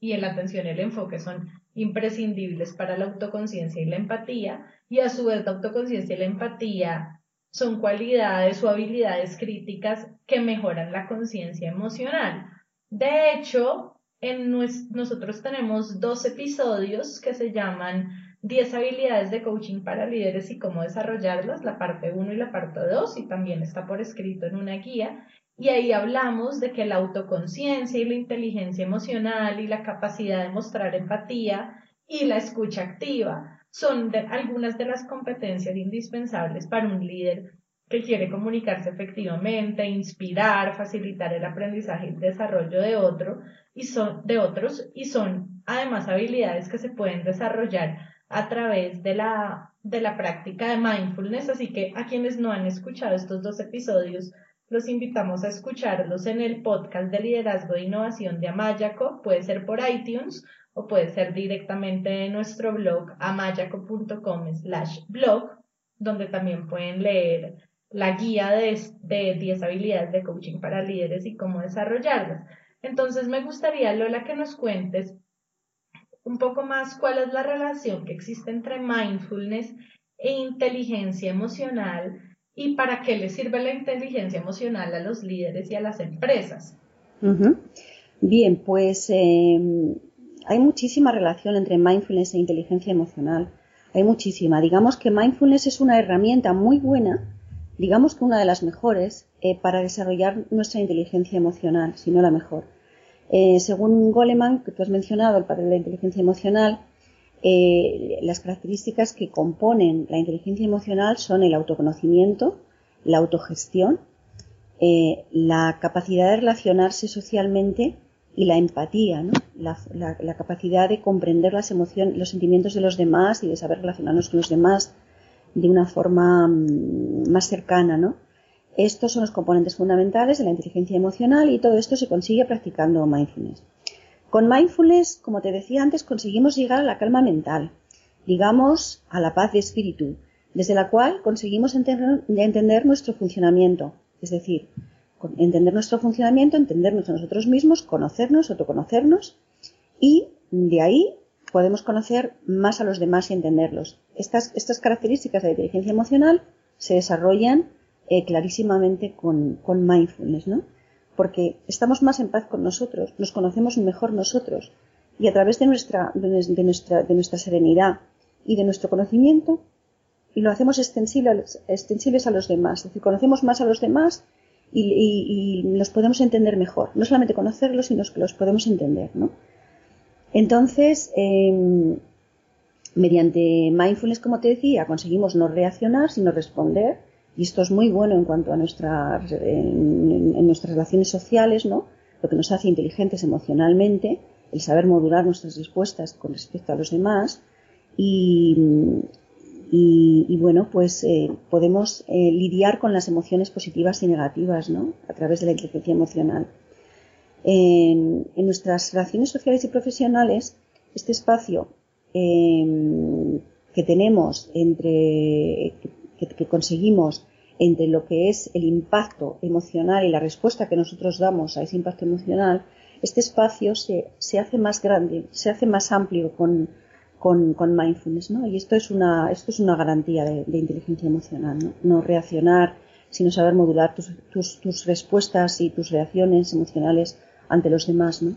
y la atención y el enfoque son imprescindibles para la autoconciencia y la empatía, y a su vez la autoconciencia y la empatía son cualidades o habilidades críticas que mejoran la conciencia emocional. De hecho, en nosotros tenemos dos episodios que se llaman 10 habilidades de coaching para líderes y cómo desarrollarlas, la parte 1 y la parte 2, y también está por escrito en una guía. Y ahí hablamos de que la autoconciencia y la inteligencia emocional y la capacidad de mostrar empatía y la escucha activa son algunas de las competencias indispensables para un líder que quiere comunicarse efectivamente, inspirar, facilitar el aprendizaje y desarrollo de y son de otros y son además habilidades que se pueden desarrollar a través de la de la práctica de mindfulness, así que a quienes no han escuchado estos dos episodios los invitamos a escucharlos en el podcast de liderazgo e innovación de Amayaco, puede ser por iTunes o puede ser directamente en nuestro blog amayaco.com slash blog, donde también pueden leer la guía de, de 10 habilidades de coaching para líderes y cómo desarrollarlas. Entonces me gustaría, Lola, que nos cuentes un poco más cuál es la relación que existe entre mindfulness e inteligencia emocional y para qué le sirve la inteligencia emocional a los líderes y a las empresas. Bien, pues em, hay muchísima relación entre mindfulness e inteligencia emocional. Hay muchísima. Digamos que mindfulness es una herramienta muy buena, digamos que una de las mejores, eh, para desarrollar nuestra inteligencia emocional, si no la mejor. Eh, según Goleman, que tú has mencionado, el padre de la inteligencia emocional, eh, las características que componen la inteligencia emocional son el autoconocimiento, la autogestión, eh, la capacidad de relacionarse socialmente y la empatía, la, capacidad de comprender las emociones, los sentimientos de los demás y de saber relacionarnos con los demás de una forma mm, más cercana. Estos son los componentes fundamentales de la inteligencia emocional y todo esto se consigue practicando mindfulness. Con mindfulness, como te decía antes, conseguimos llegar a la calma mental, digamos a la paz de espíritu, desde la cual conseguimos entender, nuestro funcionamiento, es decir, entender nuestro funcionamiento, entendernos a nosotros mismos, conocernos, autoconocernos y de ahí podemos conocer más a los demás y entenderlos. Estas, estas características de la inteligencia emocional se desarrollan eh, clarísimamente con, con mindfulness, ¿no? Porque estamos más en paz con nosotros, nos conocemos mejor nosotros y a través de nuestra, de nuestra, de nuestra serenidad y de nuestro conocimiento y lo hacemos extensibles, extensibles a los demás, es decir, conocemos más a los demás y, los podemos entender mejor, no solamente conocerlos, sino que los podemos entender, ¿no? Entonces, em, mediante mindfulness, como te decía, conseguimos no reaccionar, sino responder y esto es muy bueno en cuanto a en, nuestras relaciones sociales, ¿no? Lo que nos hace inteligentes emocionalmente, el saber modular nuestras respuestas con respecto a los demás y, y, bueno, pues eh, podemos eh, lidiar con las emociones positivas y negativas, ¿no? A través de la inteligencia emocional. En, nuestras relaciones sociales y profesionales, este espacio em, que tenemos entre conseguimos entre lo que es el impacto emocional y la respuesta que nosotros damos a ese impacto emocional, este espacio se, se hace más grande, se hace más amplio con, con, con, mindfulness, ¿no? Y esto es una, esto es una garantía de, de inteligencia emocional, ¿no? No reaccionar, sino saber modular tus, tus, tus respuestas y tus reacciones emocionales ante los demás, ¿no?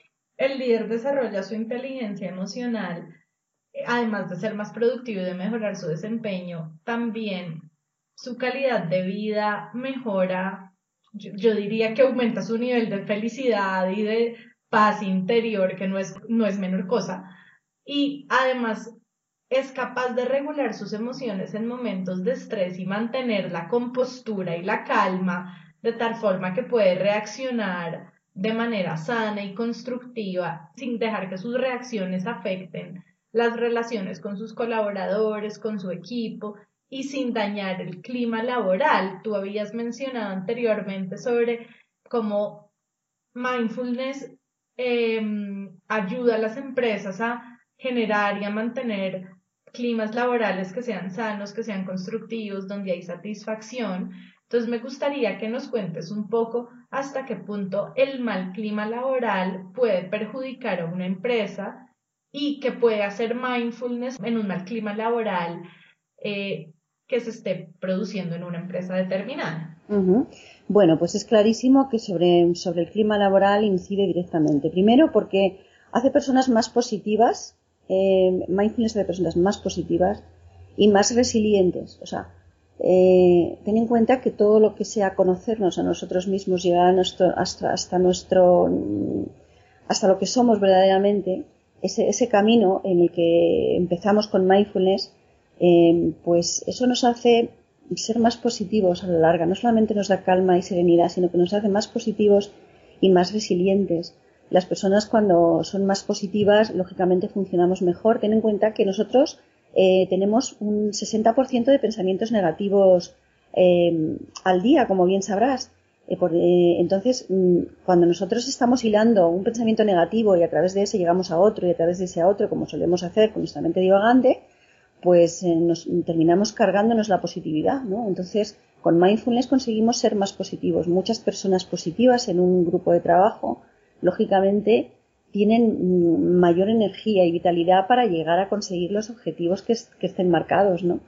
el líder desarrolla su inteligencia emocional, eh, además de ser más productivo y de mejorar su desempeño, también su calidad de vida mejora, yo, diría que aumenta su nivel de felicidad y de paz interior, que no es, no es menor cosa, y además es capaz de regular sus emociones en momentos de estrés y mantener la compostura y la calma de tal forma que puede reaccionar de manera sana y constructiva, sin dejar que sus reacciones afecten las relaciones con sus colaboradores, con su equipo y sin dañar el clima laboral. Tú habías mencionado anteriormente sobre cómo mindfulness em, ayuda a las empresas a generar y a mantener climas laborales que sean sanos, que sean constructivos, donde hay satisfacción. Entonces me gustaría que nos cuentes un poco hasta qué punto el mal clima laboral puede perjudicar a una empresa y que puede hacer mindfulness en un mal clima laboral eh, que se esté produciendo en una empresa determinada. Bueno, pues es clarísimo que sobre, sobre el clima laboral incide directamente. Primero porque hace personas más positivas, eh, mindfulness de personas más positivas y más resilientes. O sea, eh, ten en cuenta que todo lo que sea conocernos a nosotros mismos, llegar a nuestro, hasta, hasta, nuestro, hasta lo que somos verdaderamente, ese, camino en el que empezamos con mindfulness, eh, pues eso nos hace ser más positivos a la larga. No solamente nos da calma y serenidad, sino que nos hace más positivos y más resilientes. Las personas cuando son más positivas, lógicamente funcionamos mejor. Ten en cuenta que nosotros eh, tenemos un 60% de pensamientos negativos eh, al día, como bien sabrás. Eh, entonces, mm, cuando nosotros estamos hilando un pensamiento negativo y a través de ese llegamos a otro y a través de ese a otro, como solemos hacer con nuestra mente divagante, pues nos terminamos cargándonos la positividad, ¿no? Entonces, con mindfulness conseguimos ser más positivos. Muchas personas positivas en un grupo de trabajo, lógicamente, tienen mayor energía y vitalidad para llegar a conseguir los objetivos que, estén marcados, ¿no?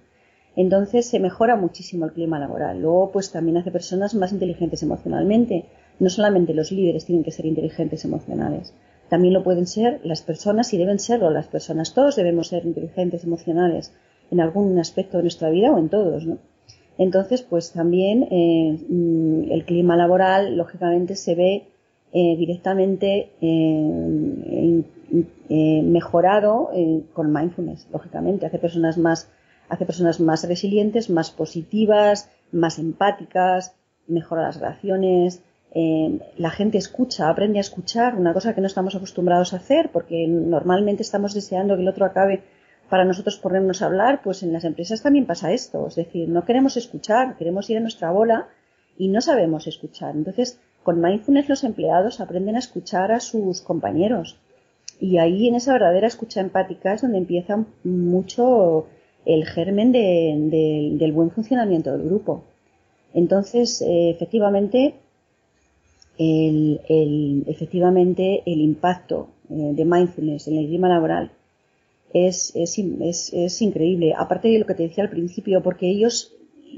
Entonces se mejora muchísimo el clima laboral. Luego, pues también hace personas más inteligentes emocionalmente. No solamente los líderes tienen que ser inteligentes emocionales, también lo pueden ser las personas y deben serlo las personas. Todos debemos ser inteligentes emocionales en algún aspecto de nuestra vida o en todos, ¿no? Entonces, pues también eh, mm, el clima laboral, lógicamente, se ve eh, directamente eh, eh, mejorado con mindfulness, lógicamente. Hace personas más, hace personas más resilientes, más positivas, más empáticas, mejora las relaciones. la gente escucha, aprende a escuchar, una cosa que no estamos acostumbrados a hacer, porque normalmente estamos deseando que el otro acabe para nosotros ponernos a hablar, pues en las empresas también pasa esto. Es decir, no queremos escuchar, queremos ir a nuestra bola y no sabemos escuchar. Entonces, con mindfulness los empleados aprenden a escuchar a sus compañeros. Y ahí en esa verdadera escucha empática es donde empieza mucho el germen del buen funcionamiento del grupo. Entonces, eh, efectivamente, el, efectivamente, el impacto eh, de mindfulness en el clima laboral es, es, es, increíble. Aparte de lo que te decía al principio, porque ellos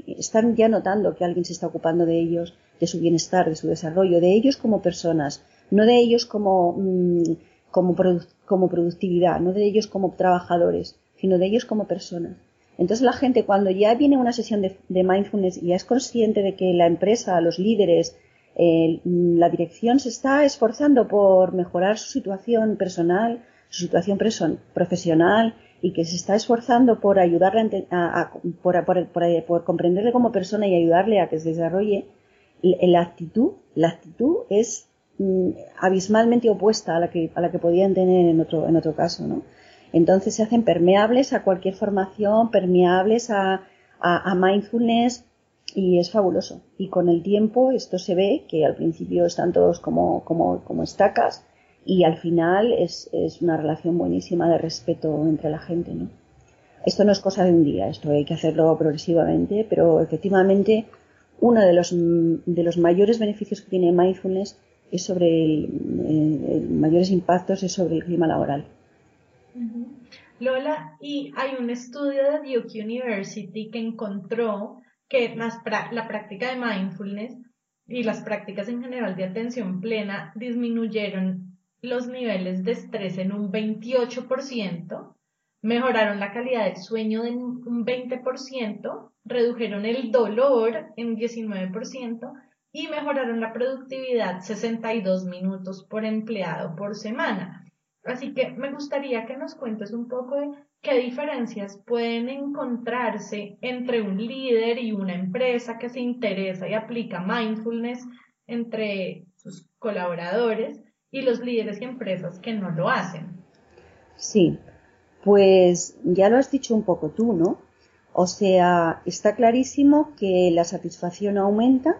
están ya notando que alguien se está ocupando de ellos, de su bienestar, de su desarrollo, de ellos como personas, no de ellos como, mm, como, como productividad, no de ellos como trabajadores, sino de ellos como personas. Entonces la gente cuando ya viene a una sesión de, mindfulness y ya es consciente de que la empresa, los líderes, la dirección se está esforzando por mejorar su situación personal, su situación profesional y que se está esforzando por ayudarle a, por, por, comprenderle como persona y ayudarle a que se desarrolle, la actitud, la actitud es mm, abismalmente opuesta a la que, a la que podían tener en otro, en otro caso, ¿no? Entonces se hacen permeables a cualquier formación, permeables a, a, mindfulness y es fabuloso. Y con el tiempo esto se ve que al principio están todos como, como, como estacas y al final es, es, una relación buenísima de respeto entre la gente, ¿no? Esto no es cosa de un día, esto hay que hacerlo progresivamente, pero efectivamente uno de los, de los mayores beneficios que tiene mindfulness es sobre el, mayores impactos es sobre el clima laboral. Lola, y hay un estudio de Duke University que encontró que la práctica de mindfulness y las prácticas en general de atención plena disminuyeron los niveles de estrés en un 28%, mejoraron la calidad del sueño en un 20%, redujeron el dolor en 19% y mejoraron la productividad 62 minutos por empleado por semana. Así que me gustaría que nos cuentes un poco de qué diferencias pueden encontrarse entre un líder y una empresa que se interesa y aplica mindfulness entre sus colaboradores y los líderes y empresas que no lo hacen. Sí, pues ya lo has dicho un poco tú, ¿no? O sea, está clarísimo que la satisfacción aumenta,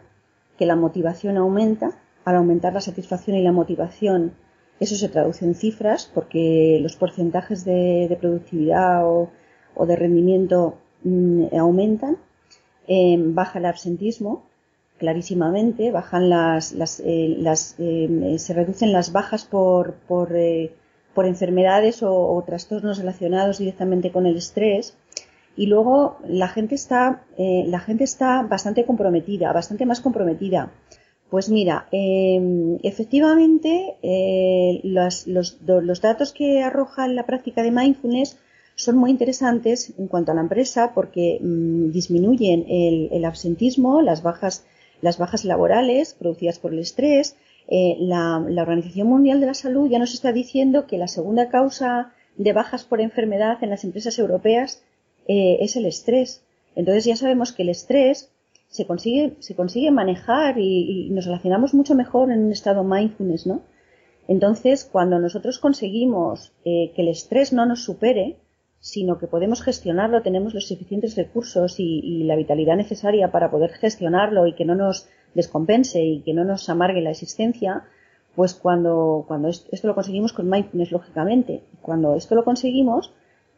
que la motivación aumenta. Al aumentar la satisfacción y la motivación, eso se traduce en cifras porque los porcentajes de, productividad o, de rendimiento mm, aumentan. Em, baja el absentismo, clarísimamente, bajan las, eh, em, se reducen las bajas por, por, eh, enfermedades o, trastornos relacionados directamente con el estrés. Y luego la gente está, eh, la gente está bastante comprometida, bastante más comprometida. Pues mira, em, efectivamente los, los, datos que arroja la práctica de mindfulness son muy interesantes en cuanto a la empresa porque mm, disminuyen el, el, absentismo, las bajas las bajas laborales producidas por el estrés. Eh, la, Organización Mundial de la Salud ya nos está diciendo que la segunda causa de bajas por enfermedad en las empresas europeas eh, es el estrés. Entonces ya sabemos que el estrés se consigue, se consigue manejar y, nos relacionamos mucho mejor en un estado mindfulness, ¿no? Entonces, cuando nosotros conseguimos eh, que el estrés no nos supere, sino que podemos gestionarlo, tenemos los suficientes recursos y, la vitalidad necesaria para poder gestionarlo y que no nos descompense y que no nos amargue la existencia, pues cuando, cuando esto lo conseguimos con mindfulness, lógicamente, cuando esto lo conseguimos,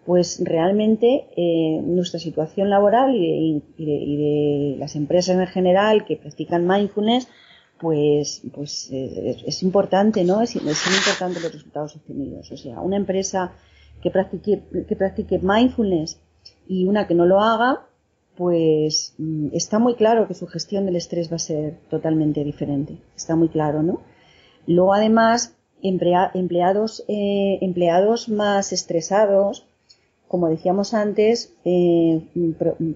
pues realmente eh, nuestra situación laboral y de, las empresas en general que practican mindfulness, pues, pues eh, es, importante, ¿no? Es, es importante los resultados obtenidos. O sea, una empresa que practique, que practique mindfulness y una que no lo haga, pues mm, está muy claro que su gestión del estrés va a ser totalmente diferente. Está muy claro, ¿no? Luego, además, empleados, eh, empleados más estresados, como decíamos antes, eh,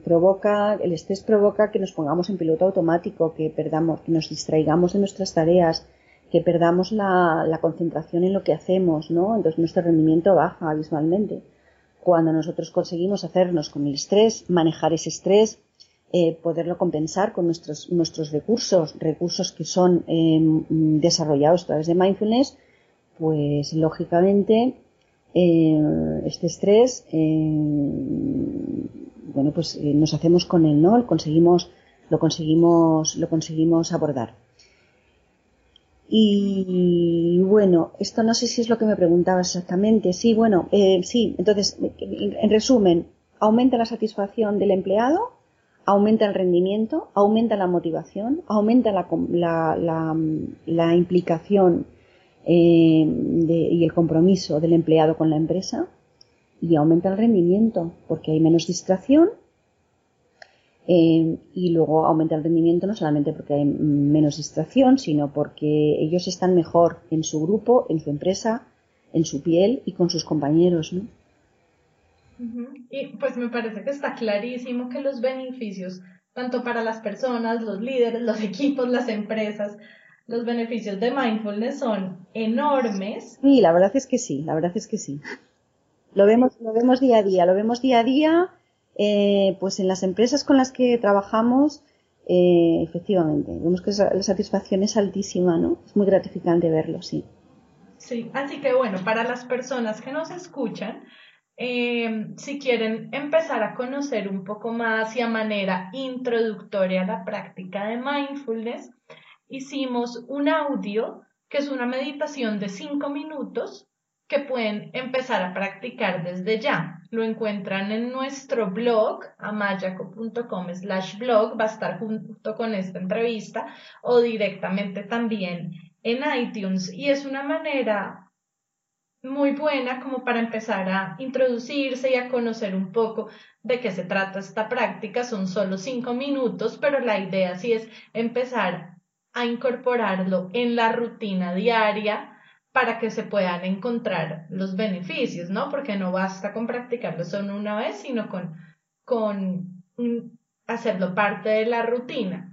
provoca, el estrés provoca que nos pongamos en piloto automático, que perdamos, que nos distraigamos de nuestras tareas, que perdamos la, concentración en lo que hacemos, ¿no? Entonces nuestro rendimiento baja abismalmente. Cuando nosotros conseguimos hacernos con el estrés, manejar ese estrés, eh, poderlo compensar con nuestros, nuestros recursos, recursos que son em, desarrollados a través de mindfulness, pues lógicamente eh, este estrés, em, bueno, pues eh, nos hacemos con él, ¿no? conseguimos, lo conseguimos, lo conseguimos abordar. Y bueno, esto no sé si es lo que me preguntabas exactamente. Sí, bueno, eh, sí. Entonces, en resumen, aumenta la satisfacción del empleado, aumenta el rendimiento, aumenta la motivación, aumenta la, la, implicación eh, y el compromiso del empleado con la empresa y aumenta el rendimiento porque hay menos distracción eh, y luego aumenta el rendimiento no solamente porque hay menos distracción, sino porque ellos están mejor en su grupo, en su empresa, en su piel y con sus compañeros, ¿no? Y pues me parece que está clarísimo que los beneficios, tanto para las personas, los líderes, los equipos, las empresas, los beneficios de mindfulness son enormes. Sí, la verdad es que sí, la verdad es que sí. Lo vemos, lo vemos día a día, lo vemos día a día, eh, pues en las empresas con las que trabajamos, eh, efectivamente, vemos que la satisfacción es altísima, ¿no? Es muy gratificante verlo, sí. Sí, así que bueno, para las personas que nos escuchan, eh, si quieren empezar a conocer un poco más y a manera introductoria la práctica de mindfulness, hicimos un audio que es una meditación de cinco minutos que pueden empezar a practicar desde ya. Lo encuentran en nuestro blog, amayaco.com slash blog, va a estar junto con esta entrevista o directamente también en iTunes y es una manera muy buena como para empezar a introducirse y a conocer un poco de qué se trata esta práctica. Son solo cinco minutos, pero la idea sí es empezar a incorporarlo en la rutina diaria para que se puedan encontrar los beneficios, ¿no? Porque no basta con practicarlo solo una vez, sino con, con hacerlo parte de la rutina.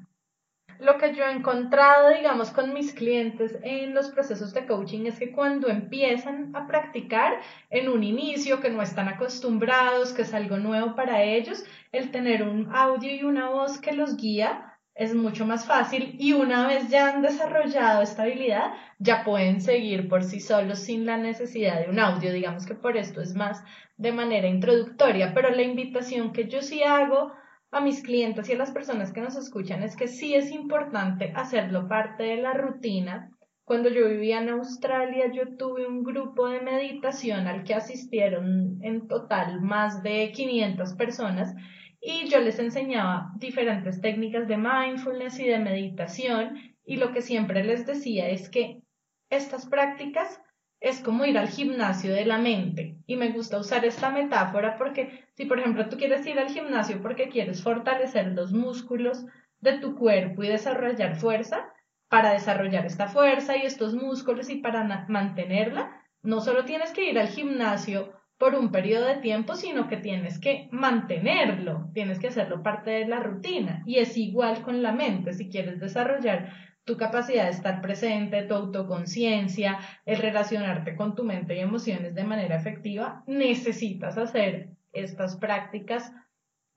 Lo que yo he encontrado, digamos, con mis clientes en los procesos de coaching es que cuando empiezan a practicar en un inicio, que no están acostumbrados, que es algo nuevo para ellos, el tener un audio y una voz que los guía es mucho más fácil y una vez ya han desarrollado esta habilidad, ya pueden seguir por sí solos sin la necesidad de un audio. Digamos que por esto es más de manera introductoria, pero la invitación que yo sí hago a mis clientes y a las personas que nos escuchan es que sí es importante hacerlo parte de la rutina. Cuando yo vivía en Australia, yo tuve un grupo de meditación al que asistieron en total más de 500 personas y yo les enseñaba diferentes técnicas de mindfulness y de meditación y lo que siempre les decía es que estas prácticas es como ir al gimnasio de la mente y me gusta usar esta metáfora porque si por ejemplo tú quieres ir al gimnasio porque quieres fortalecer los músculos de tu cuerpo y desarrollar fuerza, para desarrollar esta fuerza y estos músculos y para mantenerla, no solo tienes que ir al gimnasio por un periodo de tiempo, sino que tienes que mantenerlo, tienes que hacerlo parte de la rutina. Y es igual con la mente, si quieres desarrollar tu capacidad de estar presente, tu autoconciencia, el relacionarte con tu mente y emociones de manera efectiva, necesitas hacer estas prácticas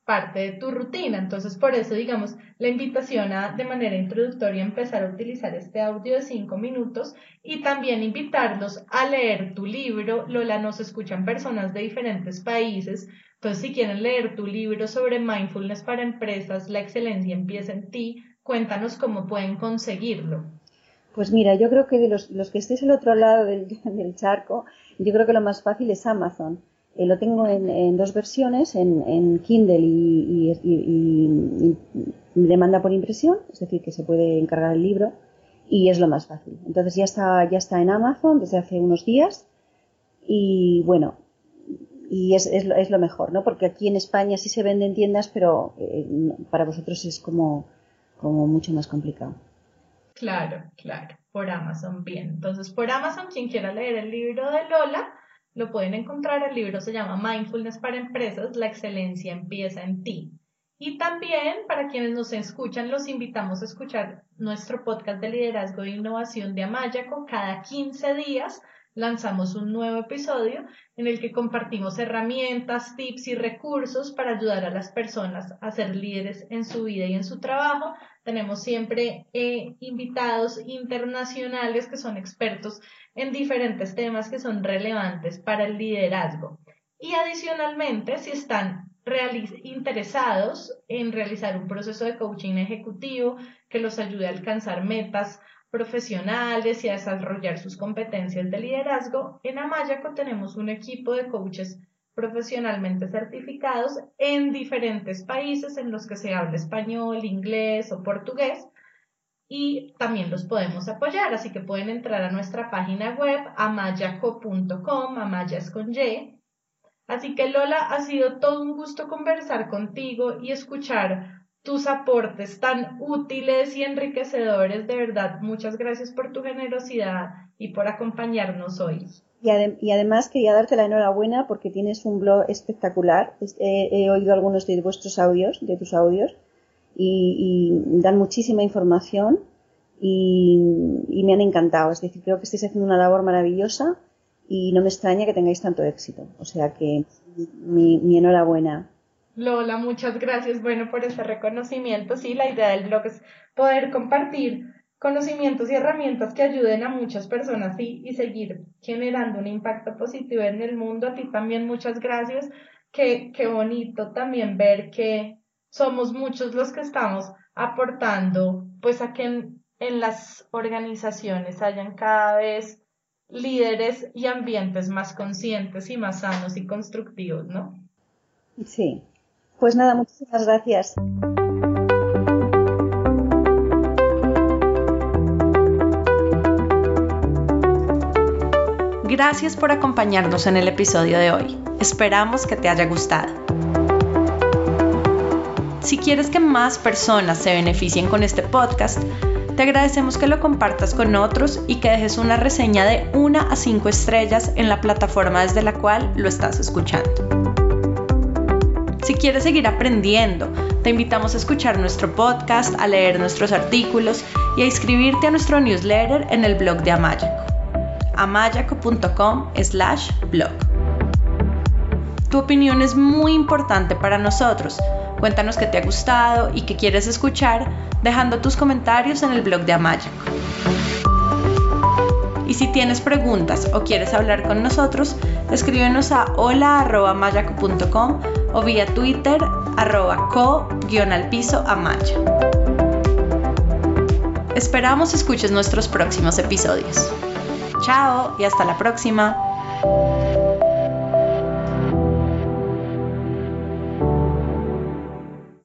parte de tu rutina. Entonces, por eso, digamos, la invitación a de manera introductoria empezar a utilizar este audio de cinco minutos y también invitarlos a leer tu libro. Lola, nos escuchan personas de diferentes países. Entonces, si quieren leer tu libro sobre mindfulness para empresas, la excelencia empieza en ti, cuéntanos cómo pueden conseguirlo. Pues mira, yo creo que de los, los que estéis al otro lado del, del charco, yo creo que lo más fácil es Amazon eh, lo tengo en, dos versiones, en, Kindle y, y, demanda por impresión, es decir, que se puede encargar el libro y es lo más fácil. Entonces ya está, ya está en Amazon desde hace unos días y bueno, y es, es, lo, es lo mejor, ¿no? Porque aquí en España sí se vende en tiendas, pero eh, para vosotros es como, como mucho más complicado. Claro, claro, por Amazon, bien. Entonces, por Amazon, quien quiera leer el libro de Lola, lo pueden encontrar, el libro se llama Mindfulness para Empresas, la excelencia empieza en ti. Y también para quienes nos escuchan, los invitamos a escuchar nuestro podcast de liderazgo e innovación de Amayaco cada 15 días lanzamos un nuevo episodio en el que compartimos herramientas, tips y recursos para ayudar a las personas a ser líderes en su vida y en su trabajo. Tenemos siempre eh, invitados internacionales que son expertos en diferentes temas que son relevantes para el liderazgo. Y adicionalmente, si están interesados en realizar un proceso de coaching ejecutivo que los ayude a alcanzar metas profesionales y a desarrollar sus competencias de liderazgo, en Amayaco tenemos un equipo de coaches profesionalmente certificados en diferentes países en los que se habla español, inglés o portugués y también los podemos apoyar, así que pueden entrar a nuestra página web amayaco.com, amayas con Y. Así que Lola, ha sido todo un gusto conversar contigo y escuchar tus aportes tan útiles y enriquecedores. De verdad, muchas gracias por tu generosidad y por acompañarnos hoy. Y, además quería darte la enhorabuena porque tienes un blog espectacular. He, oído algunos de vuestros audios, de tus audios, y, dan muchísima información y, me han encantado. Es decir, creo que estáis haciendo una labor maravillosa y no me extraña que tengáis tanto éxito. O sea que mi, mi enhorabuena. Lola, muchas gracias, bueno, por este reconocimiento. Sí, la idea del blog es poder compartir conocimientos y herramientas que ayuden a muchas personas y, y seguir generando un impacto positivo en el mundo. A ti también muchas gracias. Qué, qué bonito también ver que somos muchos los que estamos aportando pues a que en, en las organizaciones hayan cada vez líderes y ambientes más conscientes y más sanos y constructivos, ¿no? Sí, pues nada, muchísimas gracias. Gracias por acompañarnos en el episodio de hoy. Esperamos que te haya gustado. Si quieres que más personas se beneficien con este podcast, te agradecemos que lo compartas con otros y que dejes una reseña de 1 a 5 estrellas en la plataforma desde la cual lo estás escuchando. Si quieres seguir aprendiendo, te invitamos a escuchar nuestro podcast, a leer nuestros artículos y a inscribirte a nuestro newsletter en el blog de Amayaco, amayaco.com slash blog. Tu opinión es muy importante para nosotros. Cuéntanos qué te ha gustado y qué quieres escuchar dejando tus comentarios en el blog de Amayaco. Y si tienes preguntas o quieres hablar con nosotros, escríbenos a hola.mayaco.com o vía Twitter arroba amaya. Esperamos escuches nuestros próximos episodios. Chao y hasta la próxima.